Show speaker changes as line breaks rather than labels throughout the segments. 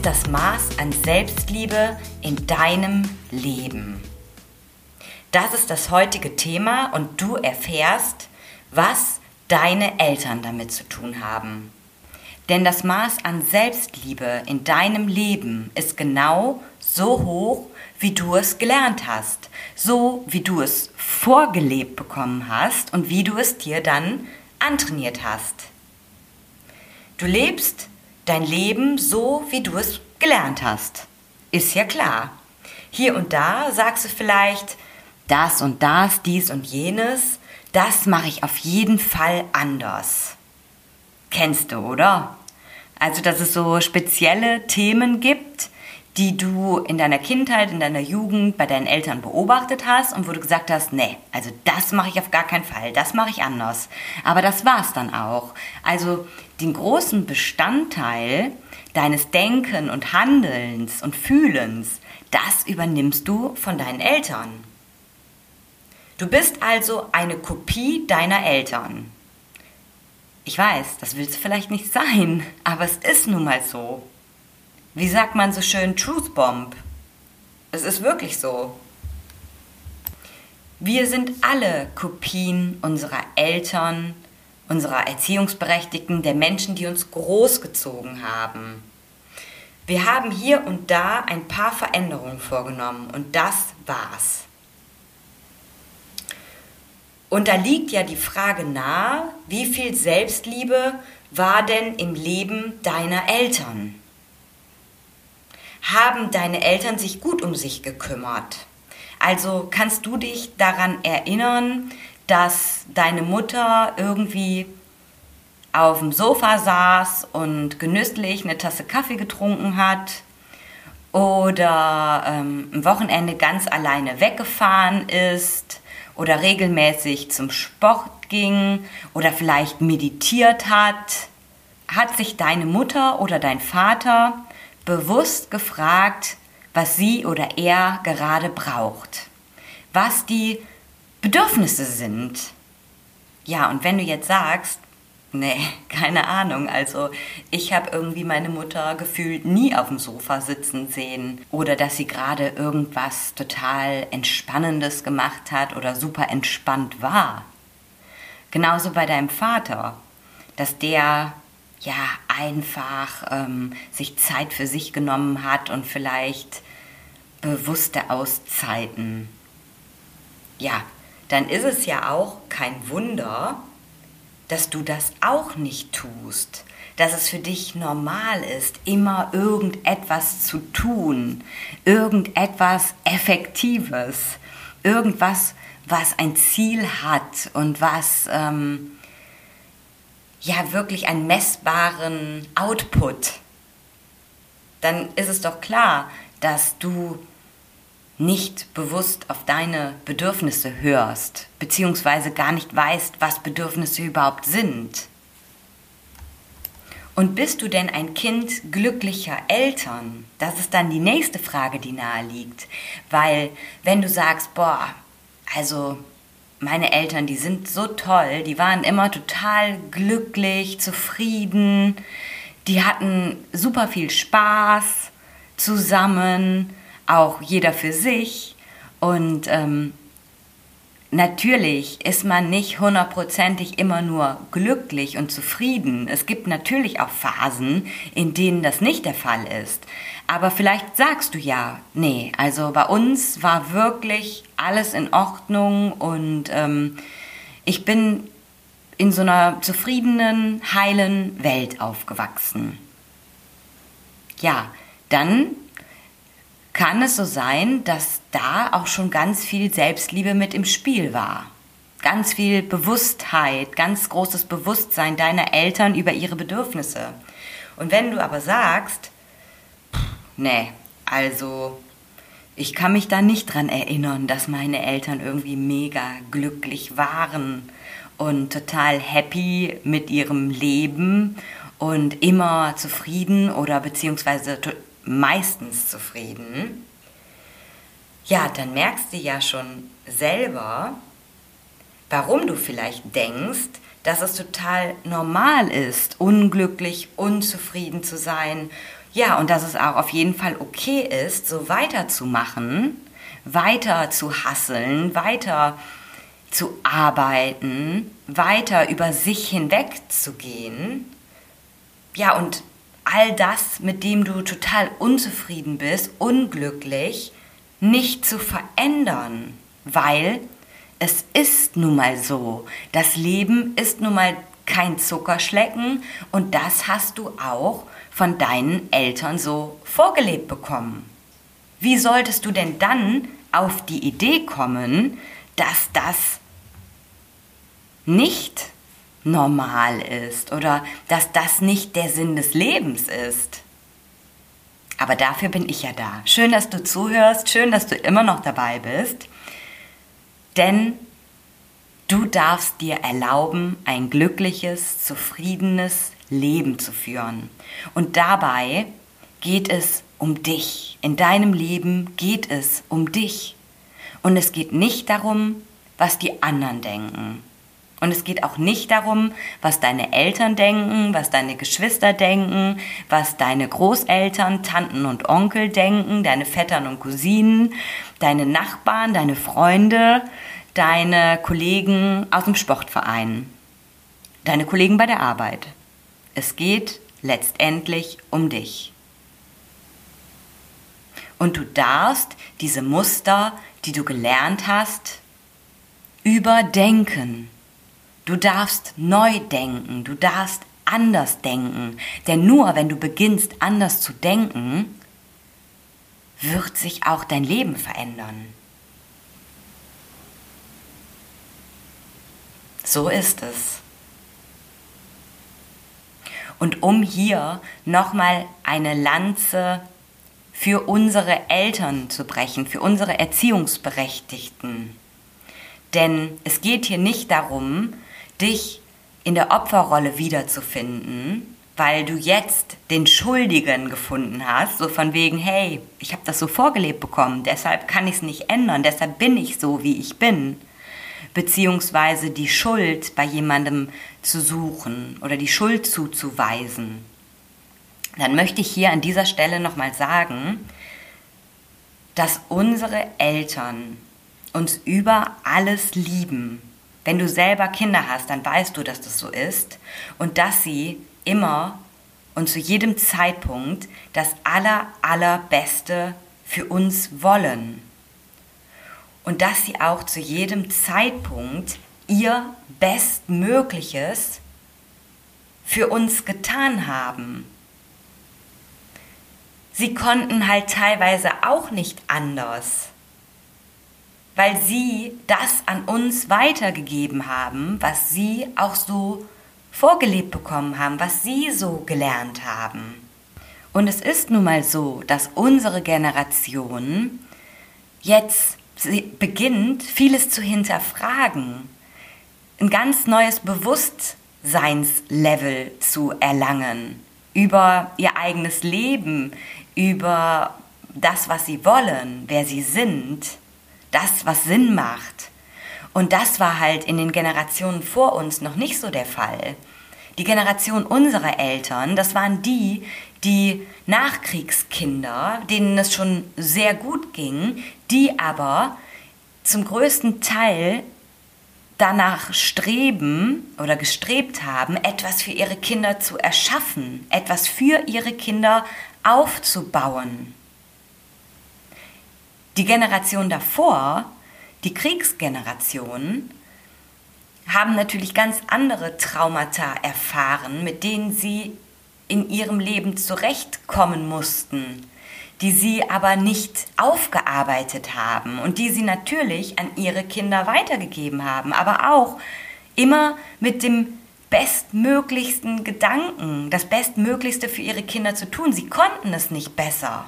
Ist das Maß an Selbstliebe in deinem Leben? Das ist das heutige Thema und du erfährst, was deine Eltern damit zu tun haben. Denn das Maß an Selbstliebe in deinem Leben ist genau so hoch, wie du es gelernt hast, so wie du es vorgelebt bekommen hast und wie du es dir dann antrainiert hast. Du lebst dein Leben so, wie du es gelernt hast. Ist ja klar. Hier und da sagst du vielleicht, das und das, dies und jenes, das mache ich auf jeden Fall anders. Kennst du, oder? Also, dass es so spezielle Themen gibt, die du in deiner Kindheit, in deiner Jugend bei deinen Eltern beobachtet hast und wo du gesagt hast, nee, also das mache ich auf gar keinen Fall, das mache ich anders. Aber das war's dann auch. Also den großen Bestandteil deines Denken und Handelns und Fühlens, das übernimmst du von deinen Eltern. Du bist also eine Kopie deiner Eltern. Ich weiß, das willst du vielleicht nicht sein, aber es ist nun mal so wie sagt man so schön, Truth Bomb. Es ist wirklich so. Wir sind alle Kopien unserer Eltern, unserer Erziehungsberechtigten, der Menschen, die uns großgezogen haben. Wir haben hier und da ein paar Veränderungen vorgenommen und das war's. Und da liegt ja die Frage nahe, wie viel Selbstliebe war denn im Leben deiner Eltern? Haben deine Eltern sich gut um sich gekümmert? Also kannst du dich daran erinnern, dass deine Mutter irgendwie auf dem Sofa saß und genüsslich eine Tasse Kaffee getrunken hat? Oder ähm, am Wochenende ganz alleine weggefahren ist? Oder regelmäßig zum Sport ging? Oder vielleicht meditiert hat, hat sich deine Mutter oder dein Vater bewusst gefragt, was sie oder er gerade braucht, was die Bedürfnisse sind. Ja, und wenn du jetzt sagst, nee, keine Ahnung, also ich habe irgendwie meine Mutter gefühlt nie auf dem Sofa sitzen sehen oder dass sie gerade irgendwas total Entspannendes gemacht hat oder super entspannt war. Genauso bei deinem Vater, dass der ja einfach ähm, sich Zeit für sich genommen hat und vielleicht bewusste Auszeiten. Ja, dann ist es ja auch kein Wunder, dass du das auch nicht tust, dass es für dich normal ist, immer irgendetwas zu tun, irgendetwas Effektives, irgendwas, was ein Ziel hat und was ähm, ja wirklich einen messbaren Output, dann ist es doch klar, dass du nicht bewusst auf deine Bedürfnisse hörst, beziehungsweise gar nicht weißt, was Bedürfnisse überhaupt sind. Und bist du denn ein Kind glücklicher Eltern? Das ist dann die nächste Frage, die nahe liegt. Weil wenn du sagst, boah, also meine Eltern, die sind so toll, die waren immer total glücklich, zufrieden, die hatten super viel Spaß zusammen, auch jeder für sich. Und ähm, Natürlich ist man nicht hundertprozentig immer nur glücklich und zufrieden. Es gibt natürlich auch Phasen, in denen das nicht der Fall ist. Aber vielleicht sagst du ja, nee, also bei uns war wirklich alles in Ordnung und ähm, ich bin in so einer zufriedenen, heilen Welt aufgewachsen. Ja, dann kann es so sein, dass da auch schon ganz viel Selbstliebe mit im Spiel war. ganz viel Bewusstheit, ganz großes Bewusstsein deiner Eltern über ihre Bedürfnisse. Und wenn du aber sagst, nee, also ich kann mich da nicht dran erinnern, dass meine Eltern irgendwie mega glücklich waren und total happy mit ihrem Leben und immer zufrieden oder beziehungsweise meistens zufrieden. Ja, dann merkst du ja schon selber, warum du vielleicht denkst, dass es total normal ist, unglücklich, unzufrieden zu sein. Ja, und dass es auch auf jeden Fall okay ist, so weiterzumachen, weiter zu hasseln, weiter zu arbeiten, weiter über sich hinweg zu gehen. Ja, und all das, mit dem du total unzufrieden bist, unglücklich, nicht zu verändern, weil es ist nun mal so. Das Leben ist nun mal kein Zuckerschlecken und das hast du auch von deinen Eltern so vorgelebt bekommen. Wie solltest du denn dann auf die Idee kommen, dass das nicht normal ist oder dass das nicht der Sinn des Lebens ist? Aber dafür bin ich ja da. Schön, dass du zuhörst, schön, dass du immer noch dabei bist. Denn du darfst dir erlauben, ein glückliches, zufriedenes Leben zu führen. Und dabei geht es um dich. In deinem Leben geht es um dich. Und es geht nicht darum, was die anderen denken. Und es geht auch nicht darum, was deine Eltern denken, was deine Geschwister denken, was deine Großeltern, Tanten und Onkel denken, deine Vettern und Cousinen, deine Nachbarn, deine Freunde, deine Kollegen aus dem Sportverein, deine Kollegen bei der Arbeit. Es geht letztendlich um dich. Und du darfst diese Muster, die du gelernt hast, überdenken. Du darfst neu denken, du darfst anders denken. Denn nur wenn du beginnst anders zu denken, wird sich auch dein Leben verändern. So ist es. Und um hier nochmal eine Lanze für unsere Eltern zu brechen, für unsere Erziehungsberechtigten. Denn es geht hier nicht darum, dich in der Opferrolle wiederzufinden, weil du jetzt den Schuldigen gefunden hast, so von wegen, hey, ich habe das so vorgelebt bekommen, deshalb kann ich es nicht ändern, deshalb bin ich so, wie ich bin, beziehungsweise die Schuld bei jemandem zu suchen oder die Schuld zuzuweisen, dann möchte ich hier an dieser Stelle nochmal sagen, dass unsere Eltern uns über alles lieben wenn du selber Kinder hast, dann weißt du, dass das so ist und dass sie immer und zu jedem Zeitpunkt das aller, allerbeste für uns wollen. Und dass sie auch zu jedem Zeitpunkt ihr Bestmögliches für uns getan haben. Sie konnten halt teilweise auch nicht anders weil sie das an uns weitergegeben haben, was sie auch so vorgelebt bekommen haben, was sie so gelernt haben. Und es ist nun mal so, dass unsere Generation jetzt beginnt, vieles zu hinterfragen, ein ganz neues Bewusstseinslevel zu erlangen über ihr eigenes Leben, über das, was sie wollen, wer sie sind das, was Sinn macht. Und das war halt in den Generationen vor uns noch nicht so der Fall. Die Generation unserer Eltern, das waren die, die Nachkriegskinder, denen es schon sehr gut ging, die aber zum größten Teil danach streben oder gestrebt haben, etwas für ihre Kinder zu erschaffen, etwas für ihre Kinder aufzubauen. Die Generation davor, die Kriegsgeneration, haben natürlich ganz andere Traumata erfahren, mit denen sie in ihrem Leben zurechtkommen mussten, die sie aber nicht aufgearbeitet haben und die sie natürlich an ihre Kinder weitergegeben haben, aber auch immer mit dem bestmöglichsten Gedanken, das Bestmöglichste für ihre Kinder zu tun. Sie konnten es nicht besser.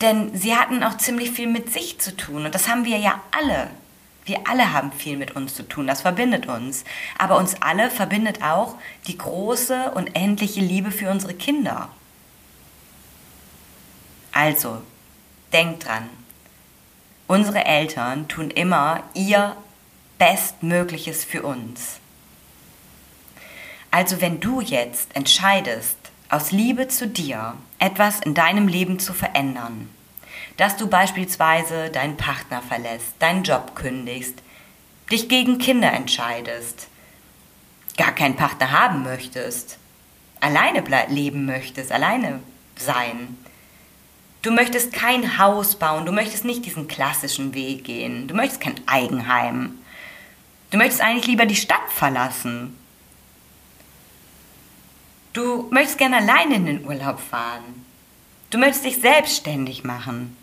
Denn sie hatten auch ziemlich viel mit sich zu tun und das haben wir ja alle. Wir alle haben viel mit uns zu tun, das verbindet uns. Aber uns alle verbindet auch die große und endliche Liebe für unsere Kinder. Also, denkt dran, unsere Eltern tun immer ihr Bestmögliches für uns. Also wenn du jetzt entscheidest, aus Liebe zu dir etwas in deinem Leben zu verändern, dass du beispielsweise deinen Partner verlässt, deinen Job kündigst, dich gegen Kinder entscheidest, gar keinen Partner haben möchtest, alleine leben möchtest, alleine sein, Du möchtest kein Haus bauen, du möchtest nicht diesen klassischen Weg gehen, du möchtest kein Eigenheim. Du möchtest eigentlich lieber die Stadt verlassen. Du möchtest gerne alleine in den Urlaub fahren. Du möchtest dich selbstständig machen.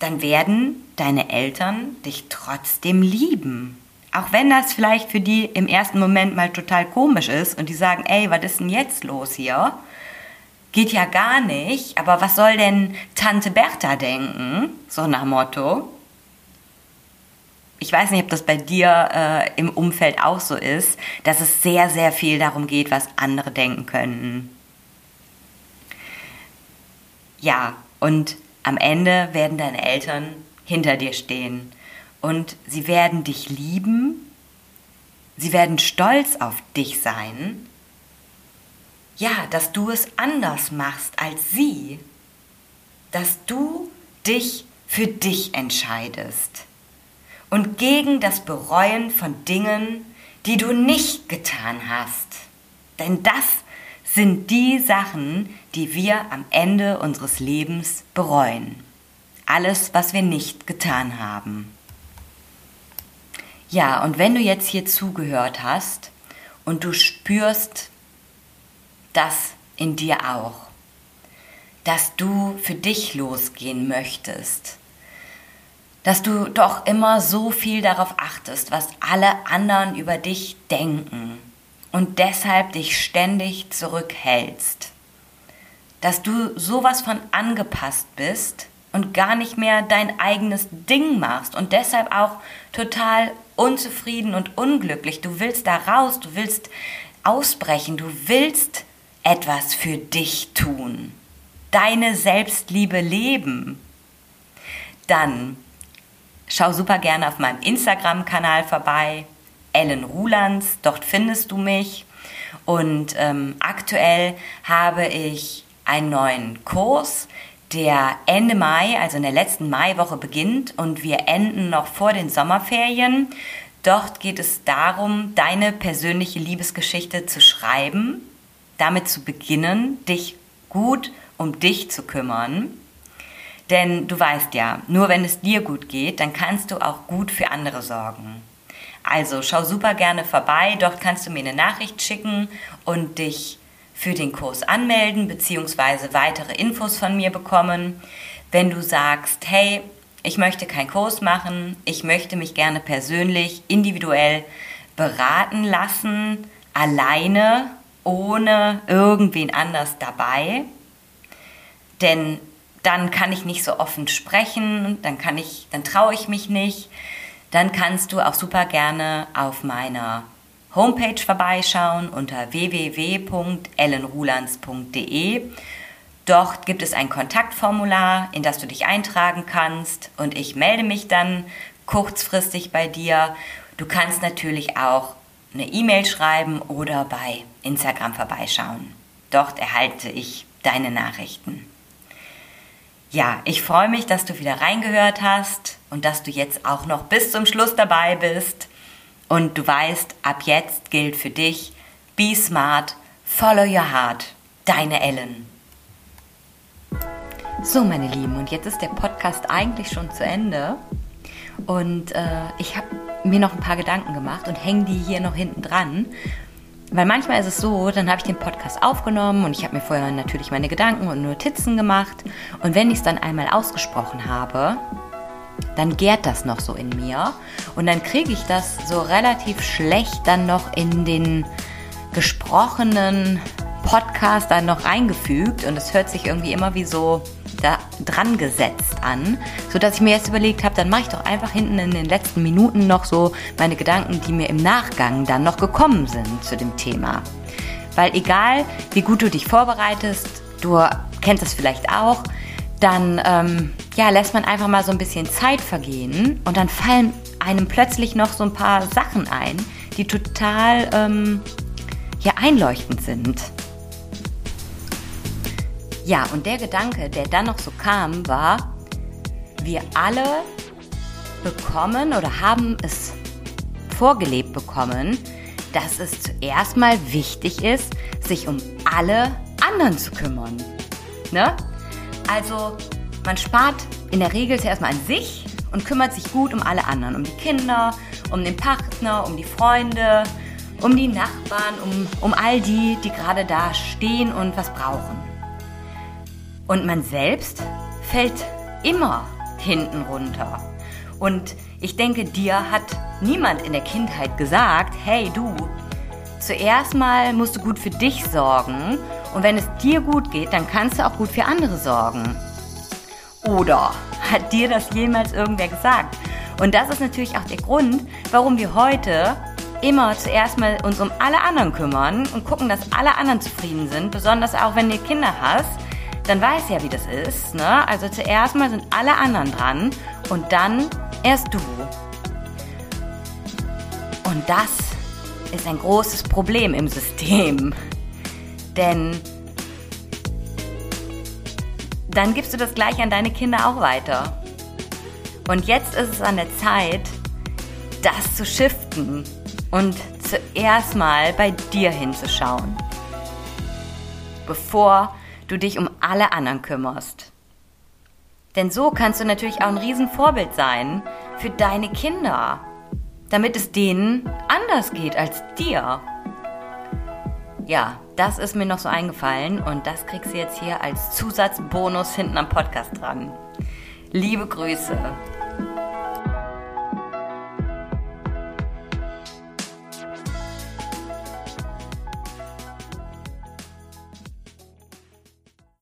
Dann werden deine Eltern dich trotzdem lieben. Auch wenn das vielleicht für die im ersten Moment mal total komisch ist und die sagen, ey, was ist denn jetzt los hier? geht ja gar nicht, aber was soll denn Tante Bertha denken? So nach Motto. Ich weiß nicht, ob das bei dir äh, im Umfeld auch so ist, dass es sehr, sehr viel darum geht, was andere denken könnten. Ja, und am Ende werden deine Eltern hinter dir stehen. Und sie werden dich lieben, sie werden stolz auf dich sein. Ja, dass du es anders machst als sie, dass du dich für dich entscheidest und gegen das Bereuen von Dingen, die du nicht getan hast. Denn das sind die Sachen, die wir am Ende unseres Lebens bereuen. Alles, was wir nicht getan haben. Ja, und wenn du jetzt hier zugehört hast und du spürst, das in dir auch, dass du für dich losgehen möchtest, dass du doch immer so viel darauf achtest, was alle anderen über dich denken und deshalb dich ständig zurückhältst, dass du sowas von angepasst bist und gar nicht mehr dein eigenes Ding machst und deshalb auch total unzufrieden und unglücklich. Du willst da raus, du willst ausbrechen, du willst etwas für dich tun, deine Selbstliebe leben, dann schau super gerne auf meinem Instagram-Kanal vorbei, Ellen Rulands, dort findest du mich. Und ähm, aktuell habe ich einen neuen Kurs, der Ende Mai, also in der letzten Maiwoche beginnt und wir enden noch vor den Sommerferien. Dort geht es darum, deine persönliche Liebesgeschichte zu schreiben damit zu beginnen, dich gut um dich zu kümmern. Denn du weißt ja, nur wenn es dir gut geht, dann kannst du auch gut für andere sorgen. Also schau super gerne vorbei, dort kannst du mir eine Nachricht schicken und dich für den Kurs anmelden bzw. weitere Infos von mir bekommen. Wenn du sagst, hey, ich möchte keinen Kurs machen, ich möchte mich gerne persönlich, individuell beraten lassen, alleine ohne irgendwen anders dabei. Denn dann kann ich nicht so offen sprechen, dann kann ich, dann traue ich mich nicht. Dann kannst du auch super gerne auf meiner Homepage vorbeischauen unter www.ellenrulands.de. Dort gibt es ein Kontaktformular, in das du dich eintragen kannst und ich melde mich dann kurzfristig bei dir. Du kannst natürlich auch eine E-Mail schreiben oder bei Instagram vorbeischauen. Dort erhalte ich deine Nachrichten. Ja, ich freue mich, dass du wieder reingehört hast und dass du jetzt auch noch bis zum Schluss dabei bist. Und du weißt, ab jetzt gilt für dich, be smart, follow your heart, deine Ellen. So, meine Lieben, und jetzt ist der Podcast eigentlich schon zu Ende. Und äh, ich habe mir noch ein paar Gedanken gemacht und hänge die hier noch hinten dran. Weil manchmal ist es so, dann habe ich den Podcast aufgenommen und ich habe mir vorher natürlich meine Gedanken und Notizen gemacht. Und wenn ich es dann einmal ausgesprochen habe, dann gärt das noch so in mir. Und dann kriege ich das so relativ schlecht dann noch in den gesprochenen Podcast dann noch reingefügt. Und es hört sich irgendwie immer wie so dran gesetzt an, sodass ich mir jetzt überlegt habe, dann mache ich doch einfach hinten in den letzten Minuten noch so meine Gedanken, die mir im Nachgang dann noch gekommen sind zu dem Thema. Weil egal, wie gut du dich vorbereitest, du kennst es vielleicht auch, dann ähm, ja, lässt man einfach mal so ein bisschen Zeit vergehen und dann fallen einem plötzlich noch so ein paar Sachen ein, die total ähm, ja, einleuchtend sind. Ja, und der Gedanke, der dann noch so kam, war, wir alle bekommen oder haben es vorgelebt bekommen, dass es zuerst mal wichtig ist, sich um alle anderen zu kümmern. Ne? Also man spart in der Regel zuerst mal an sich und kümmert sich gut um alle anderen, um die Kinder, um den Partner, um die Freunde, um die Nachbarn, um, um all die, die gerade da stehen und was brauchen. Und man selbst fällt immer hinten runter. Und ich denke, dir hat niemand in der Kindheit gesagt, hey du, zuerst mal musst du gut für dich sorgen und wenn es dir gut geht, dann kannst du auch gut für andere sorgen. Oder hat dir das jemals irgendwer gesagt? Und das ist natürlich auch der Grund, warum wir heute immer zuerst mal uns um alle anderen kümmern und gucken, dass alle anderen zufrieden sind, besonders auch wenn du Kinder hast dann weiß ja, wie das ist. Ne? Also zuerst mal sind alle anderen dran und dann erst du. Und das ist ein großes Problem im System. Denn dann gibst du das gleich an deine Kinder auch weiter. Und jetzt ist es an der Zeit, das zu shiften und zuerst mal bei dir hinzuschauen. Bevor du dich um alle anderen kümmerst. Denn so kannst du natürlich auch ein Riesenvorbild sein für deine Kinder, damit es denen anders geht als dir. Ja, das ist mir noch so eingefallen und das kriegst du jetzt hier als Zusatzbonus hinten am Podcast dran. Liebe Grüße.